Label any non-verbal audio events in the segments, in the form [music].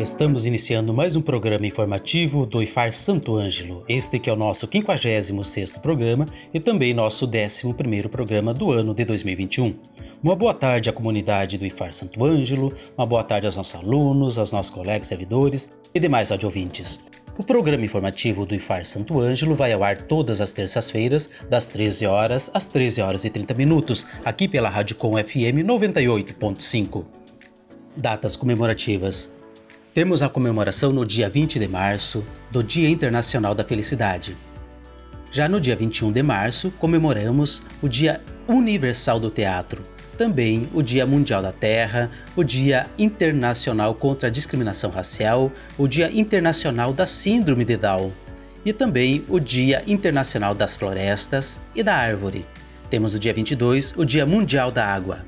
Estamos iniciando mais um programa informativo do IFAR Santo Ângelo. Este que é o nosso 56º programa e também nosso 11º programa do ano de 2021. Uma boa tarde à comunidade do IFAR Santo Ângelo, uma boa tarde aos nossos alunos, aos nossos colegas servidores e demais audiouvintes. O programa informativo do IFAR Santo Ângelo vai ao ar todas as terças-feiras, das 13 horas às 13 horas e 30 minutos, aqui pela Rádio Com FM 98.5. Datas comemorativas temos a comemoração no dia 20 de março do Dia Internacional da Felicidade. Já no dia 21 de março, comemoramos o Dia Universal do Teatro, também o Dia Mundial da Terra, o Dia Internacional contra a Discriminação Racial, o Dia Internacional da Síndrome de Down e também o Dia Internacional das Florestas e da Árvore. Temos no dia 22 o Dia Mundial da Água.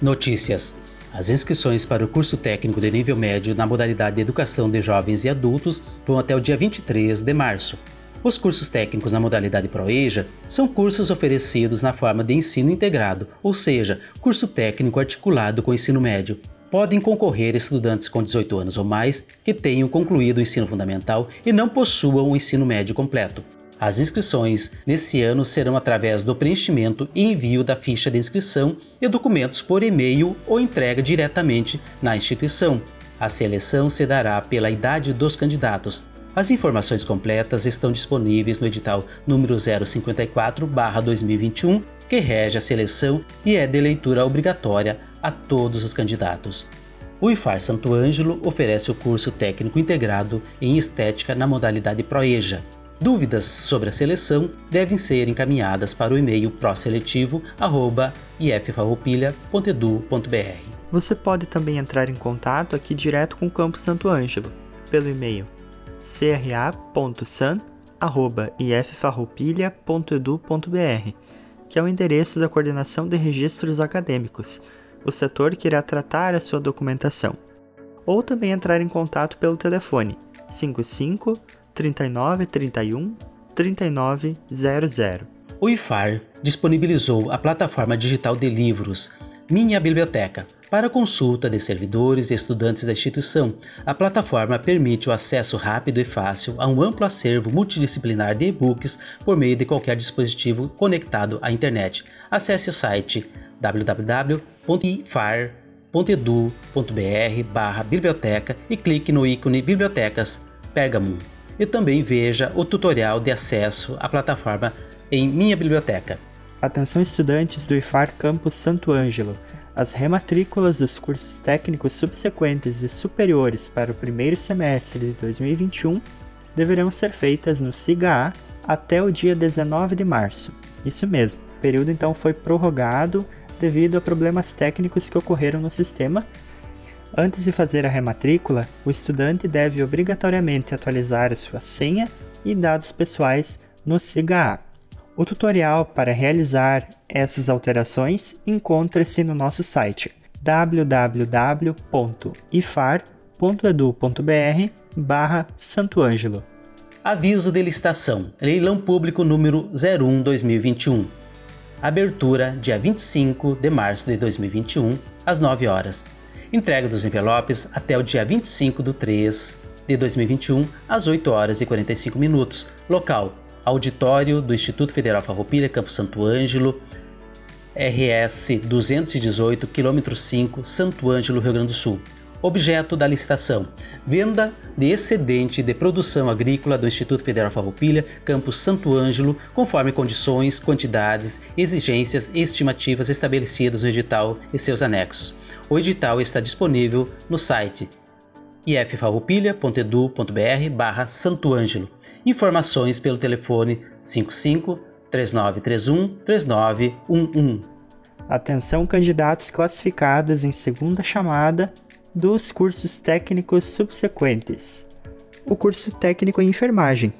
Notícias: as inscrições para o curso técnico de nível médio na modalidade de Educação de Jovens e Adultos vão até o dia 23 de março. Os cursos técnicos na modalidade ProEja são cursos oferecidos na forma de ensino integrado, ou seja, curso técnico articulado com ensino médio. Podem concorrer estudantes com 18 anos ou mais que tenham concluído o ensino fundamental e não possuam o ensino médio completo. As inscrições nesse ano serão através do preenchimento e envio da ficha de inscrição e documentos por e-mail ou entrega diretamente na instituição. A seleção se dará pela idade dos candidatos. As informações completas estão disponíveis no edital número 054/2021, que rege a seleção e é de leitura obrigatória a todos os candidatos. O IFAR Santo Ângelo oferece o curso técnico integrado em estética na modalidade ProEja, Dúvidas sobre a seleção devem ser encaminhadas para o e-mail proseletivo@iffarroupilha.edu.br. Você pode também entrar em contato aqui direto com o Campo Santo Ângelo pelo e-mail cra.san@iffarroupilha.edu.br, que é o endereço da coordenação de registros acadêmicos, o setor que irá tratar a sua documentação. Ou também entrar em contato pelo telefone 55 39 31 39 00. O IFAR disponibilizou a plataforma digital de livros Minha Biblioteca para consulta de servidores e estudantes da instituição. A plataforma permite o acesso rápido e fácil a um amplo acervo multidisciplinar de e-books por meio de qualquer dispositivo conectado à internet. Acesse o site www.ifar.edu.br/biblioteca e clique no ícone Bibliotecas Pergamum e também veja o tutorial de acesso à plataforma em minha biblioteca. Atenção estudantes do IFAR Campus Santo Ângelo. As rematrículas dos cursos técnicos subsequentes e superiores para o primeiro semestre de 2021 deverão ser feitas no SIGA até o dia 19 de março. Isso mesmo, o período então foi prorrogado devido a problemas técnicos que ocorreram no sistema Antes de fazer a rematrícula, o estudante deve obrigatoriamente atualizar sua senha e dados pessoais no SIGA. O tutorial para realizar essas alterações encontra-se no nosso site www.ifar.edu.br barra Santo Ângelo. Aviso de licitação. Leilão público número 01 2021. Abertura dia 25 de março de 2021, às 9 horas. Entrega dos envelopes até o dia 25 de 3 de 2021, às 8 horas e 45 minutos. Local: Auditório do Instituto Federal Farroupilha, Campo Santo Ângelo, RS 218, quilômetro 5, Santo Ângelo, Rio Grande do Sul. Objeto da licitação: venda de excedente de produção agrícola do Instituto Federal Farroupilha, Campus Santo Ângelo, conforme condições, quantidades, exigências e estimativas estabelecidas no edital e seus anexos. O edital está disponível no site iffarroupilha.edu.br barra Santo Ângelo. Informações pelo telefone 55 3931 3911. Atenção candidatos classificados em segunda chamada dos cursos técnicos subsequentes. O curso técnico em enfermagem.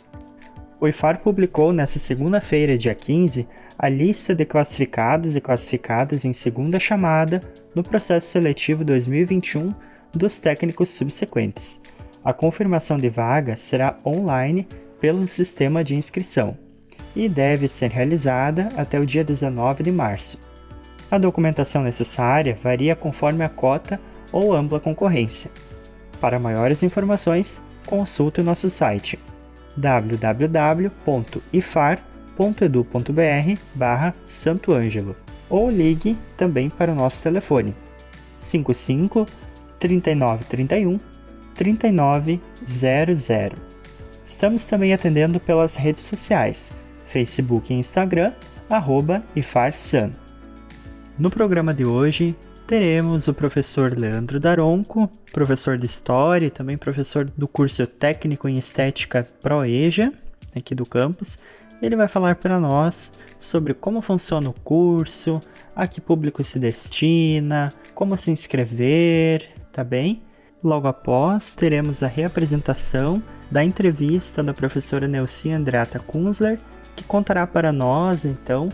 O IFAR publicou nesta segunda-feira, dia 15, a lista de classificados e classificadas em segunda chamada no processo seletivo 2021 dos técnicos subsequentes. A confirmação de vaga será online pelo sistema de inscrição e deve ser realizada até o dia 19 de março. A documentação necessária varia conforme a cota ou ampla concorrência. Para maiores informações, consulte o nosso site www.ifar.edu.br barra ou ligue também para o nosso telefone 55 3931 3900. Estamos também atendendo pelas redes sociais, Facebook e Instagram, arroba IFARSAN. No programa de hoje, teremos o professor Leandro Daronco, professor de História e também professor do curso Técnico em Estética ProEja, aqui do campus. Ele vai falar para nós sobre como funciona o curso, a que público se destina, como se inscrever, tá bem? Logo após, teremos a reapresentação da entrevista da professora Nelcia Andrata Kunzler, que contará para nós, então,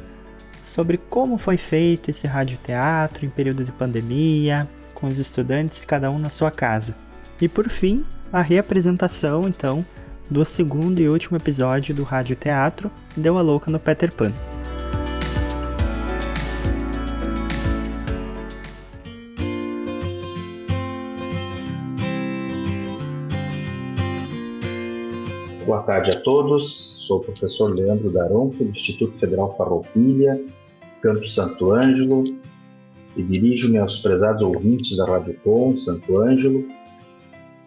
sobre como foi feito esse radioteatro em período de pandemia, com os estudantes cada um na sua casa. E por fim, a reapresentação então do segundo e último episódio do radioteatro Deu a Louca no Peter Pan. Boa tarde a todos. Sou o professor Leandro Daronco, do Instituto Federal Farroupilha, Campo Santo Ângelo, e dirijo-me aos prezados ouvintes da Rádio Com Santo Ângelo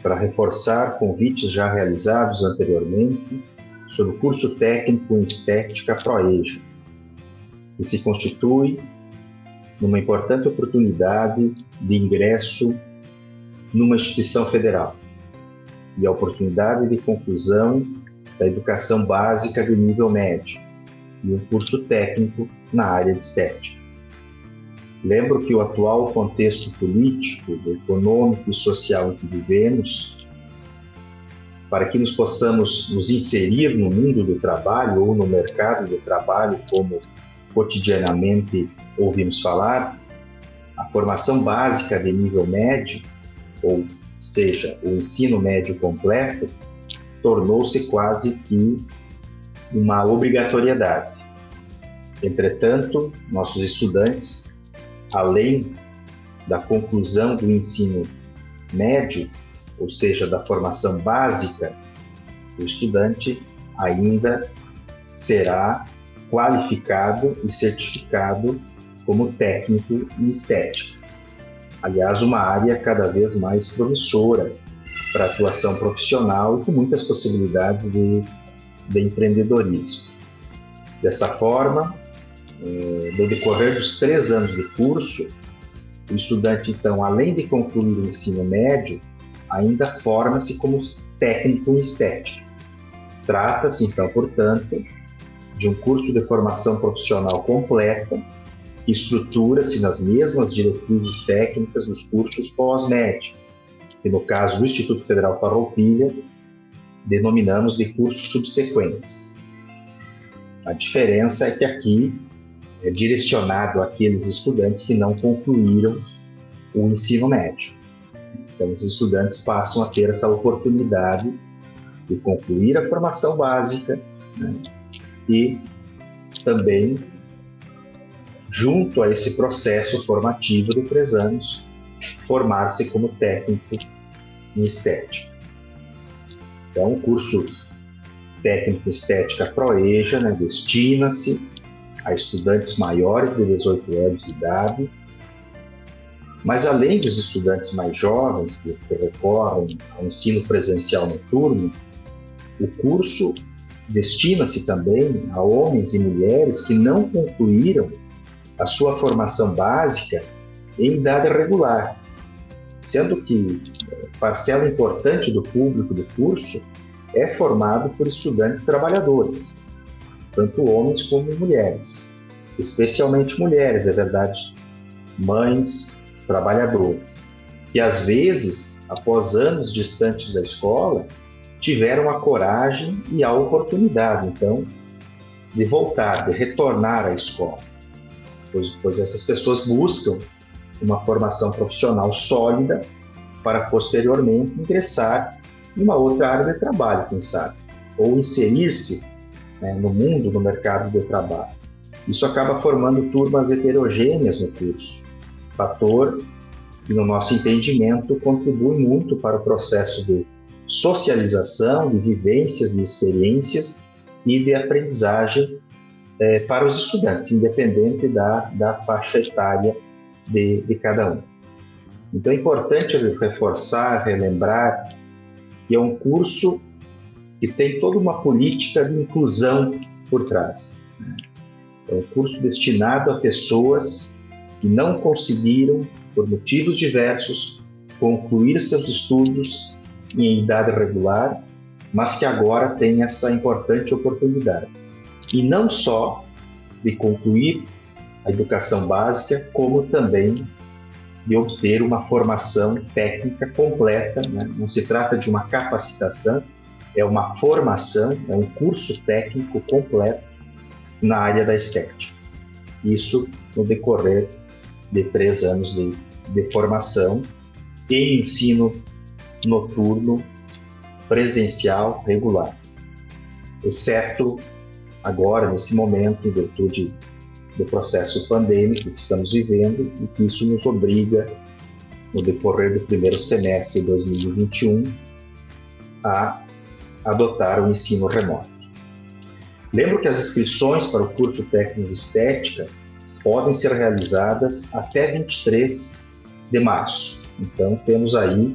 para reforçar convites já realizados anteriormente sobre o curso técnico em estética ProEja, que se constitui numa importante oportunidade de ingresso numa instituição federal e a oportunidade de conclusão da educação básica de nível médio e um curso técnico na área de estética. Lembro que o atual contexto político, econômico e social em que vivemos, para que nos possamos nos inserir no mundo do trabalho ou no mercado do trabalho, como cotidianamente ouvimos falar, a formação básica de nível médio, ou seja, o ensino médio completo, tornou-se quase que uma obrigatoriedade. Entretanto, nossos estudantes, além da conclusão do ensino médio, ou seja, da formação básica, o estudante ainda será qualificado e certificado como técnico em estética. Aliás, uma área cada vez mais promissora para atuação profissional e com muitas possibilidades de, de empreendedorismo. Desta forma, eh, no decorrer dos três anos de curso, o estudante, então, além de concluir o ensino médio, ainda forma-se como técnico em estética. Trata-se, então, portanto, de um curso de formação profissional completa que estrutura-se nas mesmas diretrizes técnicas dos cursos pós-médio, que no caso do Instituto Federal Farroupilha, denominamos de cursos subsequentes. A diferença é que aqui é direcionado àqueles estudantes que não concluíram o ensino médio. Então, os estudantes passam a ter essa oportunidade de concluir a formação básica né? e também, junto a esse processo formativo de três anos, formar-se como técnico estética. Então, o curso técnico estética ProEja né, destina-se a estudantes maiores de 18 anos de idade, mas além dos estudantes mais jovens que, que recorrem ao ensino presencial noturno, o curso destina-se também a homens e mulheres que não concluíram a sua formação básica em idade regular, sendo que parcela importante do público do curso é formado por estudantes trabalhadores, tanto homens como mulheres. especialmente mulheres, é verdade, mães trabalhadoras, que às vezes, após anos distantes da escola, tiveram a coragem e a oportunidade, então, de voltar, de retornar à escola, pois, pois essas pessoas buscam uma formação profissional sólida para posteriormente ingressar em uma outra área de trabalho, quem sabe, ou inserir-se né, no mundo, no mercado de trabalho. Isso acaba formando turmas heterogêneas no curso, fator que, no nosso entendimento, contribui muito para o processo de socialização, de vivências, de experiências e de aprendizagem é, para os estudantes, independente da, da faixa etária de, de cada um. Então é importante reforçar, relembrar que é um curso que tem toda uma política de inclusão por trás. Né? É um curso destinado a pessoas que não conseguiram, por motivos diversos, concluir seus estudos em idade regular, mas que agora têm essa importante oportunidade. E não só de concluir a educação básica, como também de obter uma formação técnica completa. Né? Não se trata de uma capacitação, é uma formação, é um curso técnico completo na área da estética. Isso no decorrer de três anos de, de formação e ensino noturno presencial regular, exceto agora, nesse momento, em virtude do processo pandêmico que estamos vivendo e que isso nos obriga, no decorrer do primeiro semestre de 2021, a adotar o ensino remoto. Lembro que as inscrições para o curso técnico de estética podem ser realizadas até 23 de março. Então temos aí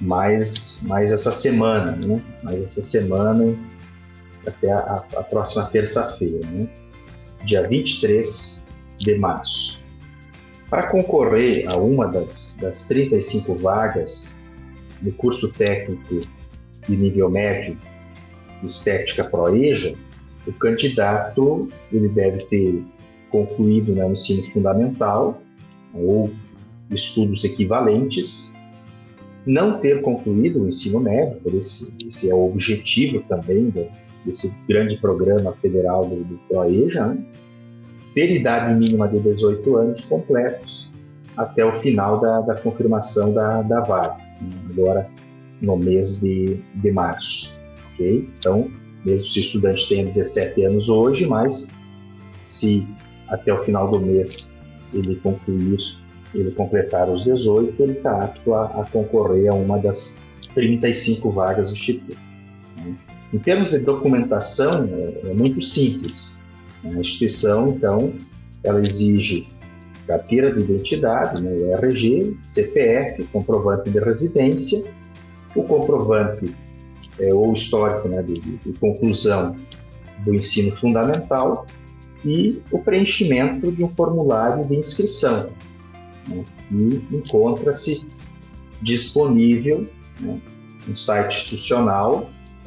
mais, mais essa semana, né? mais essa semana até a, a próxima terça-feira, né? Dia 23 de março. Para concorrer a uma das, das 35 vagas do curso técnico de nível médio estética ProEja, o candidato ele deve ter concluído né, o ensino fundamental ou estudos equivalentes, não ter concluído o ensino médio, por esse, esse é o objetivo também do, desse grande programa federal do, do ProEja, né? ter idade mínima de 18 anos completos até o final da, da confirmação da, da vaga, agora no mês de, de março. Okay? Então, mesmo se o estudante tenha 17 anos hoje, mas se até o final do mês ele concluir, ele completar os 18, ele está apto a, a, concorrer a uma das 35 vagas do Instituto. Em termos de documentação, é, é muito simples. A instituição, então, ela exige carteira de identidade, né, o RG, CPF, comprovante de residência, o comprovante é, ou histórico né, de, de, conclusão do ensino fundamental e o preenchimento de um formulário de inscrição, né, que encontra-se disponível né, no site institucional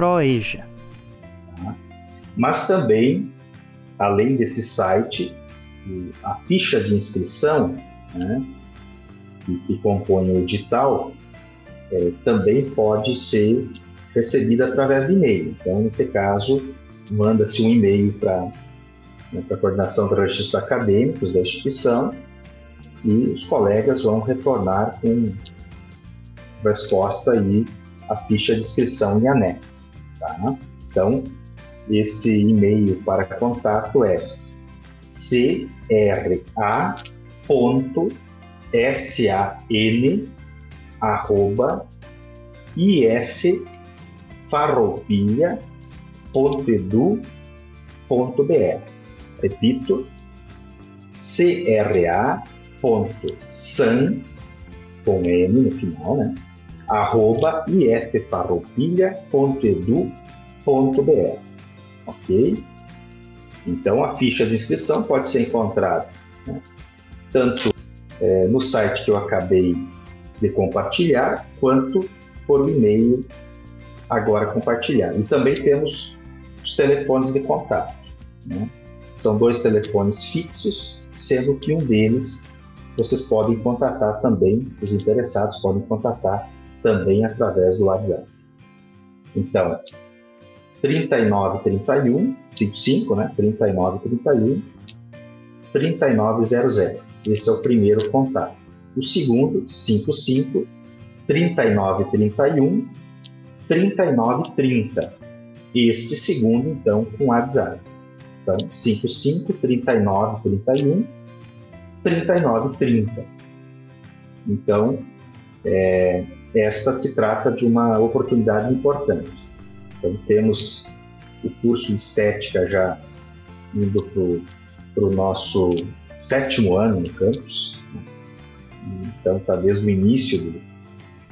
Proeja. Mas também, além desse site, a ficha de inscrição, né, que, que compõe o edital, é, também pode ser recebida através de e-mail. Então, nesse caso, manda-se um e-mail para né, a coordenação dos registros acadêmicos da instituição e os colegas vão retornar com resposta e a ficha de inscrição em anexo. Tá? Então, esse e-mail para contato é cra.san arroba iffarroupilha.edu.br. Repito, cra.san, com M no final, né? Arroba iffarroupilha.edu.br. Ok? Então, a ficha de inscrição pode ser encontrada né, tanto é, no site que eu acabei de compartilhar, quanto por e-mail agora compartilhado. E também temos os telefones de contato. Né? São dois telefones fixos, sendo que um deles vocês podem contatar também, os interessados podem contatar também através do WhatsApp. Então, 3931, 55, né? 3931, 3900. Esse é o primeiro contato. O segundo, 55 3931 3930. Este segundo, então, com WhatsApp. Então, 55 39 31 39 30. Então, é, esta se trata de uma oportunidade importante. Então, temos o curso de estética já indo para o nosso sétimo ano no campus. Né? Então, está desde o início do,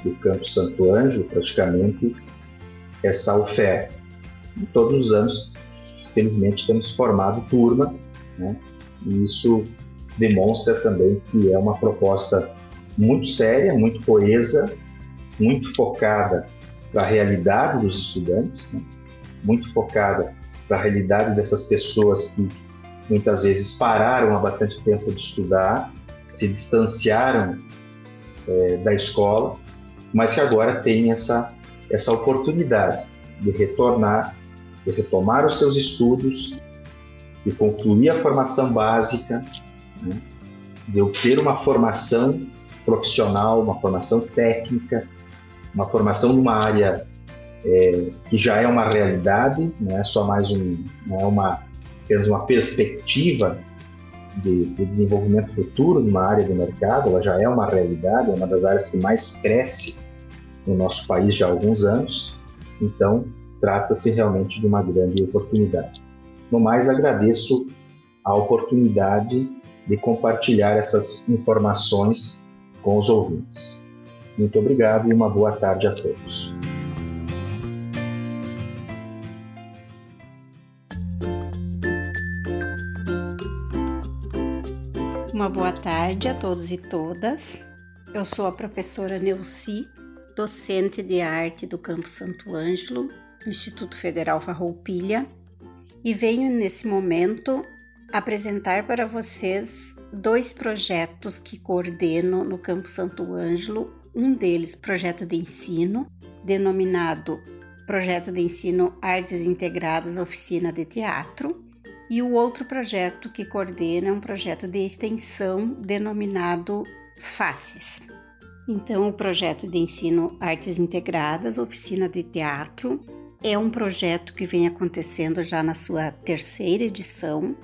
do campus Santo Anjo, praticamente, essa oferta. E todos os anos, felizmente, temos formado turma, né? e isso demonstra também que é uma proposta muito séria, muito coesa, muito focada para a realidade dos estudantes, né? muito focada para a realidade dessas pessoas que muitas vezes pararam há bastante tempo de estudar, se distanciaram é, da escola, mas que agora têm essa, essa oportunidade de retornar, de retomar os seus estudos, de concluir a formação básica, né? de obter uma formação profissional, uma formação técnica, uma formação numa área é, que já é uma realidade, não é só mais um, não é uma, apenas uma perspectiva de, de, desenvolvimento futuro numa área do mercado, ela já é uma realidade, é uma das áreas que mais cresce no nosso país já há alguns anos, então trata-se realmente de uma grande oportunidade. No mais, agradeço a oportunidade de compartilhar essas informações com os ouvintes. Muito obrigado e uma boa tarde a todos. Uma boa tarde a todos e todas. Eu sou a professora Neuci, docente de arte do Campo Santo Ângelo, Instituto Federal Farroupilha, e venho nesse momento apresentar para vocês dois projetos que coordeno no Campo Santo Ângelo. Um deles, projeto de ensino, denominado Projeto de Ensino Artes Integradas Oficina de Teatro, e o outro projeto que coordena é um projeto de extensão denominado FACES. Então, o projeto de ensino Artes Integradas Oficina de Teatro é um projeto que vem acontecendo já na sua terceira edição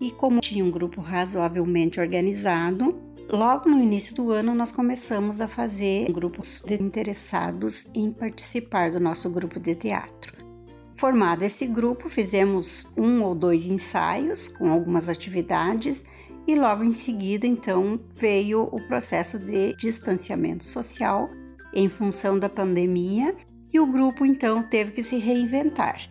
e como tinha um grupo razoavelmente organizado, Logo no início do ano, nós começamos a fazer grupos de interessados em participar do nosso grupo de teatro. Formado esse grupo, fizemos um ou dois ensaios com algumas atividades e logo em seguida, então, veio o processo de distanciamento social em função da pandemia e o grupo então teve que se reinventar.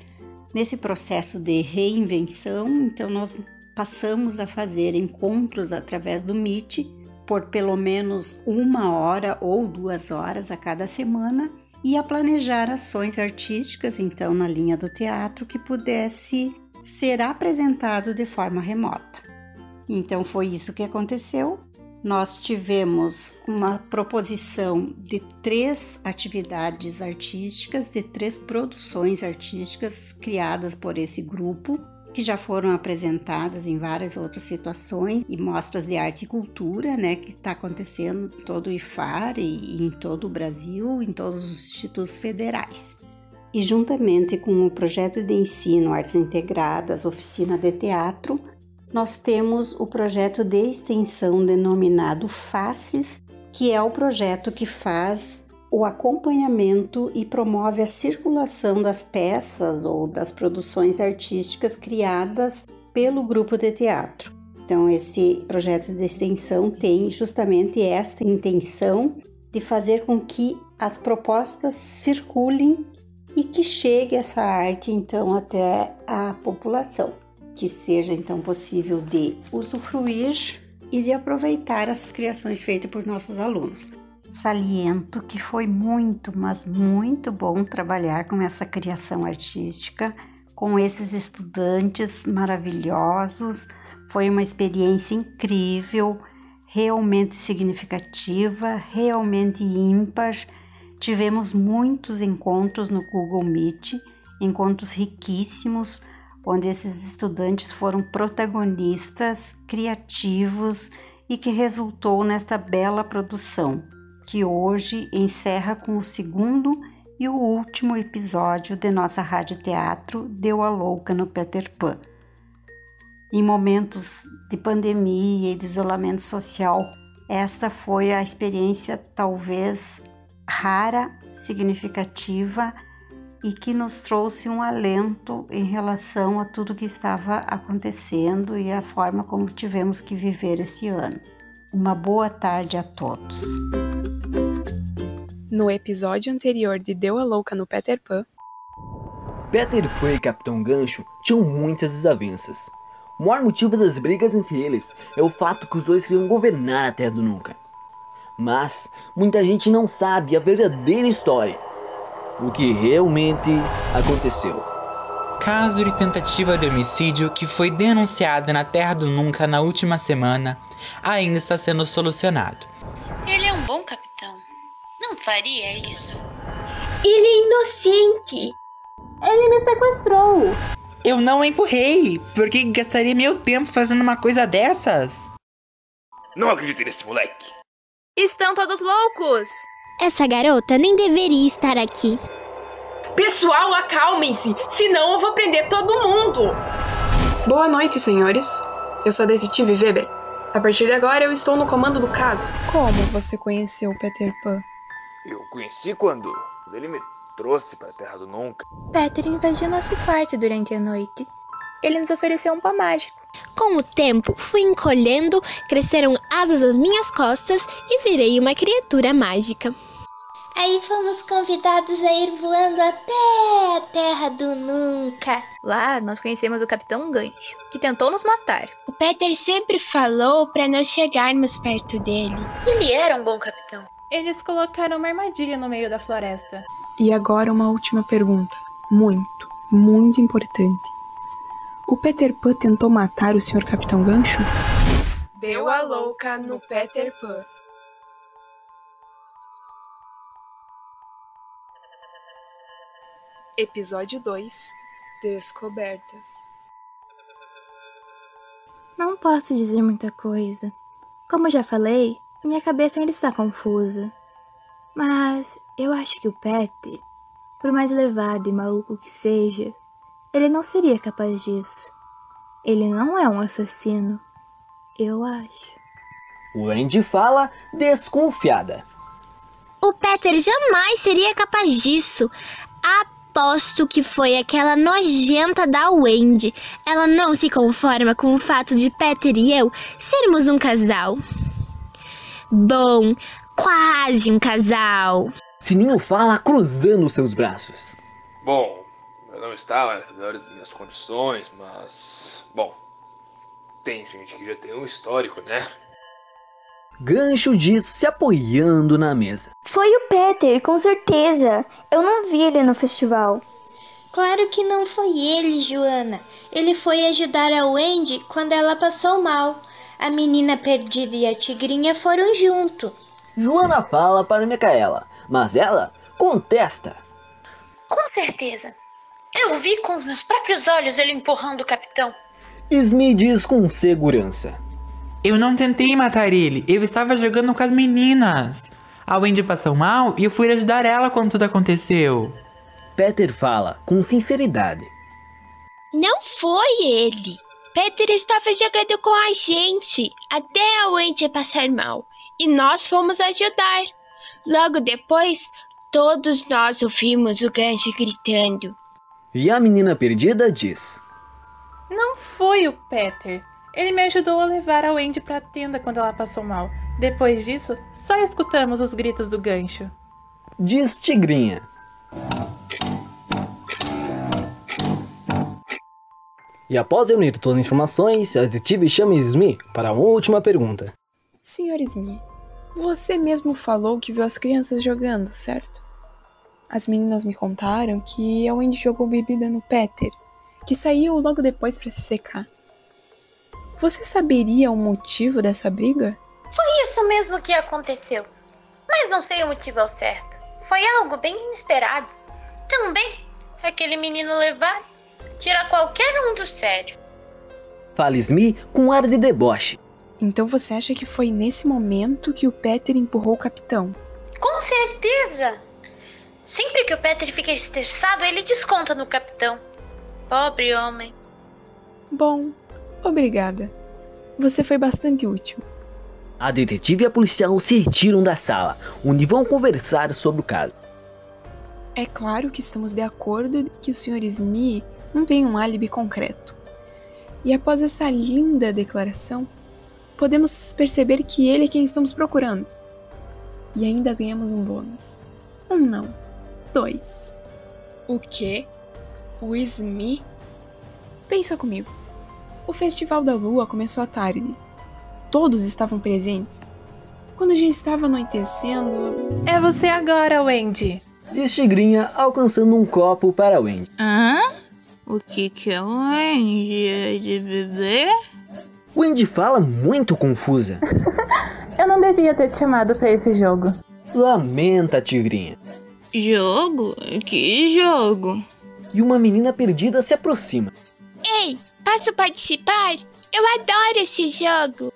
Nesse processo de reinvenção, então nós passamos a fazer encontros através do Meet por pelo menos uma hora ou duas horas a cada semana e a planejar ações artísticas, então, na linha do teatro, que pudesse ser apresentado de forma remota. Então, foi isso que aconteceu. Nós tivemos uma proposição de três atividades artísticas, de três produções artísticas criadas por esse grupo que já foram apresentadas em várias outras situações e mostras de arte e cultura, né, que está acontecendo em todo o IFAR e em todo o Brasil, em todos os institutos federais. E juntamente com o projeto de ensino Artes Integradas, oficina de teatro, nós temos o projeto de extensão denominado FACES, que é o projeto que faz o acompanhamento e promove a circulação das peças ou das produções artísticas criadas pelo grupo de teatro. Então, esse projeto de extensão tem justamente esta intenção de fazer com que as propostas circulem e que chegue essa arte então até a população, que seja então possível de usufruir e de aproveitar as criações feitas por nossos alunos. Saliento que foi muito, mas muito bom trabalhar com essa criação artística, com esses estudantes maravilhosos. Foi uma experiência incrível, realmente significativa, realmente ímpar. Tivemos muitos encontros no Google Meet, encontros riquíssimos, onde esses estudantes foram protagonistas, criativos e que resultou nesta bela produção que hoje encerra com o segundo e o último episódio de nossa rádio teatro Deu a Louca no Peter Pan. Em momentos de pandemia e de isolamento social, essa foi a experiência talvez rara, significativa e que nos trouxe um alento em relação a tudo que estava acontecendo e a forma como tivemos que viver esse ano. Uma boa tarde a todos. No episódio anterior de Deu a Louca no Peter Pan, Peter Pan e Capitão Gancho tinham muitas desavenças. O maior motivo das brigas entre eles é o fato que os dois queriam governar a Terra do Nunca. Mas muita gente não sabe a verdadeira história. O que realmente aconteceu. Caso de tentativa de homicídio que foi denunciado na Terra do Nunca na última semana ainda está sendo solucionado. Ele é um bom capitão não faria isso. Ele é inocente. Ele me sequestrou. Eu não empurrei. Por que gastaria meu tempo fazendo uma coisa dessas? Não acredito nesse moleque. Estão todos loucos. Essa garota nem deveria estar aqui. Pessoal, acalmem-se, senão eu vou prender todo mundo. Boa noite, senhores. Eu sou a detetive Weber. A partir de agora eu estou no comando do caso. Como você conheceu Peter Pan? Eu conheci quando ele me trouxe para a Terra do Nunca. Peter invadiu nosso quarto durante a noite. Ele nos ofereceu um pó mágico. Com o tempo, fui encolhendo, cresceram asas às minhas costas e virei uma criatura mágica. Aí fomos convidados a ir voando até a Terra do Nunca. Lá nós conhecemos o Capitão Gancho, que tentou nos matar. O Peter sempre falou para nós chegarmos perto dele. Ele era um bom capitão. Eles colocaram uma armadilha no meio da floresta. E agora uma última pergunta, muito, muito importante. O Peter Pan tentou matar o Sr. Capitão Gancho? Deu a louca no Peter Pan. Episódio 2 Descobertas Não posso dizer muita coisa. Como já falei, minha cabeça ainda está confusa. Mas eu acho que o Peter, por mais levado e maluco que seja, ele não seria capaz disso. Ele não é um assassino. Eu acho. O Andy fala desconfiada. O Peter jamais seria capaz disso. Aposto que foi aquela nojenta da Wendy. Ela não se conforma com o fato de Peter e eu sermos um casal. Bom, quase um casal. Sininho fala cruzando seus braços. Bom, eu não estava nas melhores minhas condições, mas. Bom, tem gente que já tem um histórico, né? Gancho diz se apoiando na mesa. Foi o Peter, com certeza. Eu não vi ele no festival. Claro que não foi ele, Joana. Ele foi ajudar a Wendy quando ela passou mal. A menina perdida e a tigrinha foram junto. Joana fala para Micaela, mas ela contesta. Com certeza. Eu vi com os meus próprios olhos ele empurrando o capitão. Smee diz com segurança. Eu não tentei matar ele, eu estava jogando com as meninas. A Wendy passou mal e eu fui ajudar ela quando tudo aconteceu. Peter fala com sinceridade. Não foi ele. Peter estava jogando com a gente até a Wendy passar mal e nós fomos ajudar. Logo depois, todos nós ouvimos o gancho gritando. E a menina perdida diz: Não foi o Peter. Ele me ajudou a levar a Wendy para a tenda quando ela passou mal. Depois disso, só escutamos os gritos do gancho. Diz Tigrinha. E após reunir todas as informações, a detetive chama Smee para uma última pergunta. Senhor Smee, você mesmo falou que viu as crianças jogando, certo? As meninas me contaram que a Wendy jogou bebida no Peter, que saiu logo depois para se secar. Você saberia o motivo dessa briga? Foi isso mesmo que aconteceu. Mas não sei o motivo ao certo. Foi algo bem inesperado. Também, aquele menino levar tira qualquer um do sério. Fala Smee com ar de deboche. Então você acha que foi nesse momento que o Peter empurrou o capitão? Com certeza! Sempre que o Peter fica estressado, ele desconta no capitão. Pobre homem. Bom, obrigada. Você foi bastante útil. A detetive e a policial se retiram da sala, onde vão conversar sobre o caso. É claro que estamos de acordo que o Sr. Smee não tem um álibi concreto. E após essa linda declaração, podemos perceber que ele é quem estamos procurando. E ainda ganhamos um bônus. Um não, dois. O quê? O Smee? Pensa comigo. O Festival da Lua começou à tarde. Todos estavam presentes. Quando já estava anoitecendo. É você agora, Wendy! Diz Tigrinha alcançando um copo para Wendy. Hã? O que que é Wendy? É de beber? Wendy fala muito confusa. [laughs] Eu não devia ter te chamado para esse jogo. Lamenta, Tigrinha. Jogo? Que jogo? E uma menina perdida se aproxima. Ei, posso participar? Eu adoro esse jogo.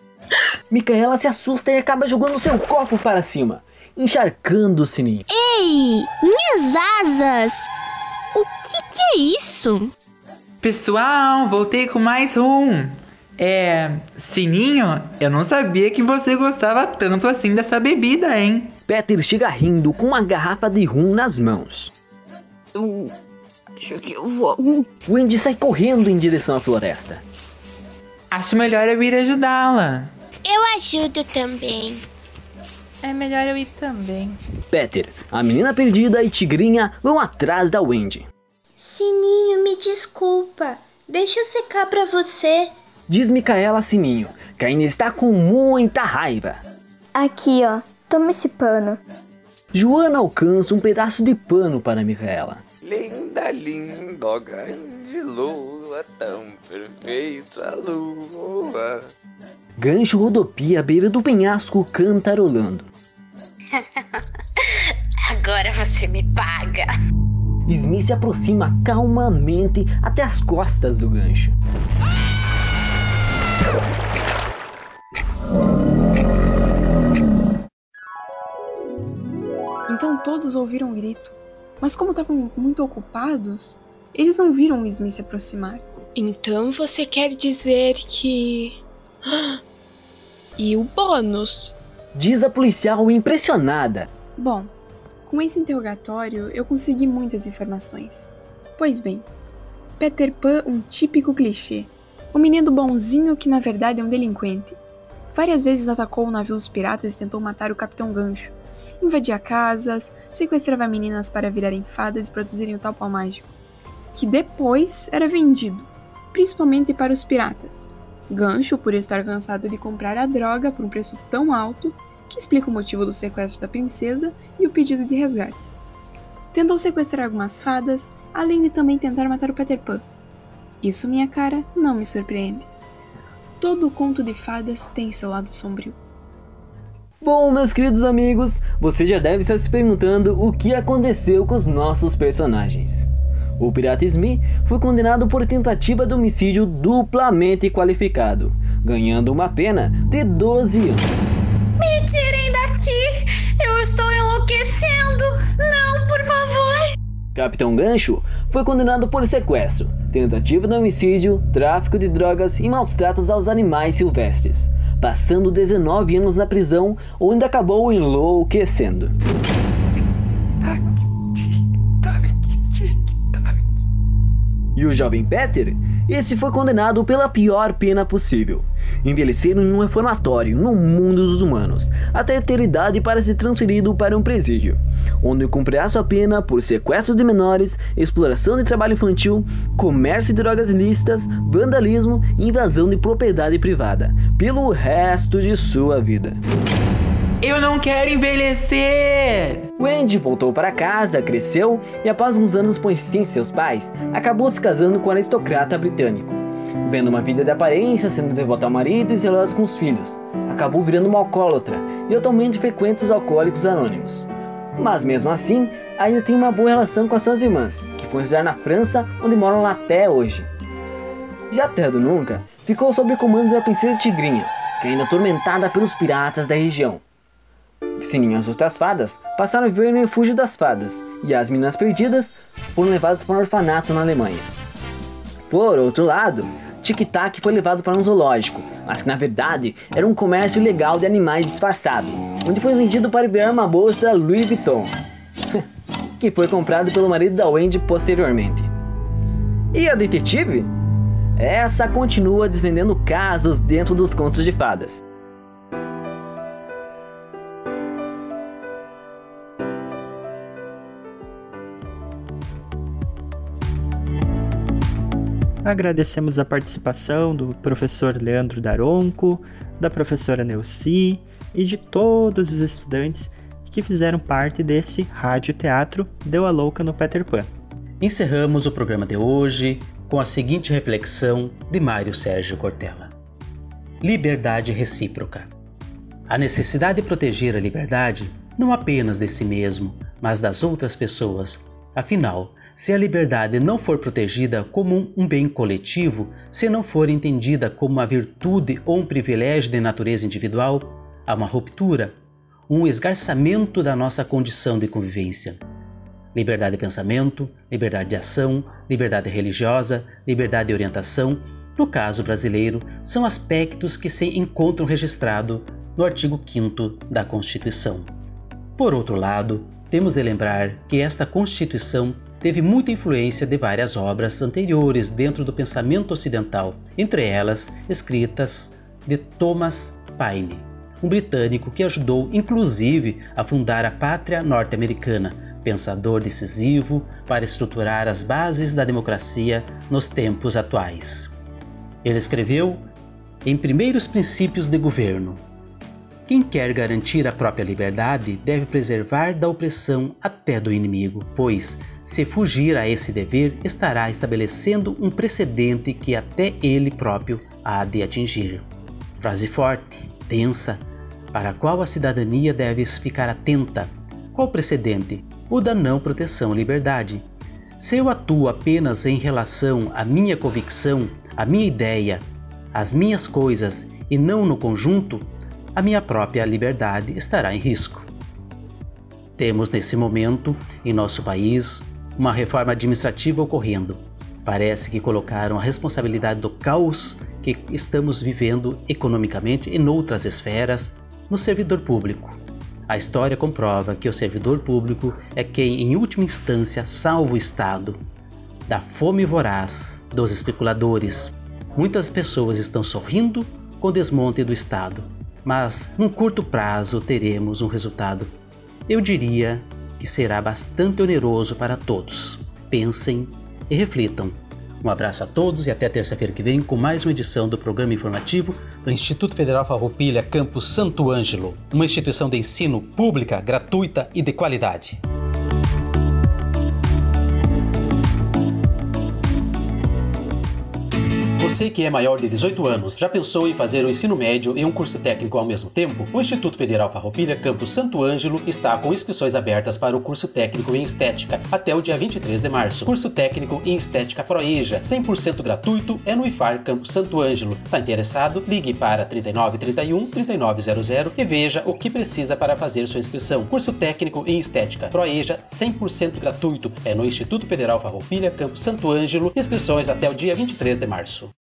Micaela se assusta e acaba jogando seu copo para cima, encharcando o sininho. Ei, minhas asas! O que, que é isso? Pessoal, voltei com mais um. É. Sininho, eu não sabia que você gostava tanto assim dessa bebida, hein? Peter chega rindo com uma garrafa de rum nas mãos. Acho que eu vou. Wendy sai correndo em direção à floresta. Acho melhor eu ir ajudá-la. Eu ajudo também. É melhor eu ir também. Peter, a menina perdida e Tigrinha vão atrás da Wendy. Sininho, me desculpa. Deixa eu secar pra você. Diz Micaela Sininho, que ainda está com muita raiva. Aqui, ó. Toma esse pano. Joana alcança um pedaço de pano para Micaela. Linda, linda, grande lua, tão perfeita lua. Gancho rodopia à beira do penhasco cantarolando. [laughs] Agora você me paga. Smith se aproxima calmamente até as costas do gancho. Então todos ouviram o grito, mas como estavam muito ocupados, eles não viram o Smith se aproximar. Então você quer dizer que. [gasps] E o bônus? Diz a policial impressionada. Bom, com esse interrogatório eu consegui muitas informações. Pois bem, Peter Pan, um típico clichê. O menino bonzinho que na verdade é um delinquente. Várias vezes atacou o navio dos piratas e tentou matar o Capitão Gancho. Invadia casas, sequestrava meninas para virarem fadas e produzirem o tal pau mágico. Que depois era vendido, principalmente para os piratas. Gancho, por estar cansado de comprar a droga por um preço tão alto, que explica o motivo do sequestro da princesa e o pedido de resgate. Tentou sequestrar algumas fadas, além de também tentar matar o Peter Pan. Isso, minha cara, não me surpreende. Todo conto de fadas tem seu lado sombrio. Bom, meus queridos amigos, você já deve estar se perguntando o que aconteceu com os nossos personagens. O pirata Smith foi condenado por tentativa de homicídio duplamente qualificado, ganhando uma pena de 12 anos. Me tirem daqui! Eu estou enlouquecendo! Não, por favor! Capitão Gancho foi condenado por sequestro, tentativa de homicídio, tráfico de drogas e maus tratos aos animais silvestres, passando 19 anos na prisão, onde acabou enlouquecendo. E o jovem Peter? Esse foi condenado pela pior pena possível. Envelhecer em um reformatório no mundo dos humanos, até ter idade para ser transferido para um presídio, onde cumprirá sua pena por sequestro de menores, exploração de trabalho infantil, comércio de drogas ilícitas, vandalismo e invasão de propriedade privada, pelo resto de sua vida. Eu não quero envelhecer! Wendy voltou para casa, cresceu e, após uns anos por sem seus pais, acabou se casando com um aristocrata britânico. Vendo uma vida de aparência, sendo devota ao marido e zelosa com os filhos, acabou virando uma alcoólatra e atualmente frequenta os alcoólicos anônimos. Mas mesmo assim, ainda tem uma boa relação com as suas irmãs, que foram estudar na França, onde moram lá até hoje. Já Terra do Nunca ficou sob o comando da princesa Tigrinha, que ainda atormentada pelos piratas da região. Sininho as outras fadas passaram a viver no refúgio das fadas, e as meninas perdidas foram levadas para um orfanato na Alemanha. Por outro lado, Tic Tac foi levado para um zoológico, mas que na verdade era um comércio ilegal de animais disfarçado, onde foi vendido para liberar uma bolsa da Louis Vuitton, [laughs] que foi comprado pelo marido da Wendy posteriormente. E a detetive? Essa continua desvendando casos dentro dos contos de fadas. Agradecemos a participação do professor Leandro Daronco, da professora Neuci e de todos os estudantes que fizeram parte desse rádio teatro Deu a Louca no Peter Pan. Encerramos o programa de hoje com a seguinte reflexão de Mário Sérgio Cortella: Liberdade recíproca. A necessidade de proteger a liberdade não apenas de si mesmo, mas das outras pessoas. Afinal, se a liberdade não for protegida como um bem coletivo, se não for entendida como uma virtude ou um privilégio de natureza individual, há uma ruptura, um esgarçamento da nossa condição de convivência. Liberdade de pensamento, liberdade de ação, liberdade religiosa, liberdade de orientação, no caso brasileiro, são aspectos que se encontram registrados no artigo 5 da Constituição. Por outro lado, temos de lembrar que esta Constituição teve muita influência de várias obras anteriores dentro do pensamento ocidental, entre elas escritas de Thomas Paine, um britânico que ajudou inclusive a fundar a pátria norte-americana, pensador decisivo para estruturar as bases da democracia nos tempos atuais. Ele escreveu em Primeiros Princípios de Governo, quem quer garantir a própria liberdade deve preservar da opressão até do inimigo, pois, se fugir a esse dever, estará estabelecendo um precedente que até ele próprio há de atingir. Frase forte, tensa, para a qual a cidadania deve ficar atenta. Qual precedente? O da não proteção à liberdade. Se eu atuo apenas em relação à minha convicção, à minha ideia, às minhas coisas e não no conjunto, a minha própria liberdade estará em risco. Temos nesse momento, em nosso país, uma reforma administrativa ocorrendo. Parece que colocaram a responsabilidade do caos que estamos vivendo economicamente e noutras esferas no servidor público. A história comprova que o servidor público é quem, em última instância, salva o Estado da fome voraz dos especuladores. Muitas pessoas estão sorrindo com o desmonte do Estado, mas num curto prazo teremos um resultado. Eu diria que será bastante oneroso para todos. Pensem e reflitam. Um abraço a todos e até terça-feira que vem com mais uma edição do programa informativo do Instituto Federal Farroupilha Campus Santo Ângelo, uma instituição de ensino pública, gratuita e de qualidade. Você que é maior de 18 anos, já pensou em fazer o ensino médio e um curso técnico ao mesmo tempo? O Instituto Federal Farroupilha Campus Santo Ângelo está com inscrições abertas para o curso técnico em Estética até o dia 23 de março. Curso técnico em Estética Proeja, 100% gratuito, é no IFAR Campus Santo Ângelo. Está interessado? Ligue para 3931 3900 e veja o que precisa para fazer sua inscrição. Curso técnico em Estética Proeja, 100% gratuito, é no Instituto Federal Farroupilha Campus Santo Ângelo. Inscrições até o dia 23 de março.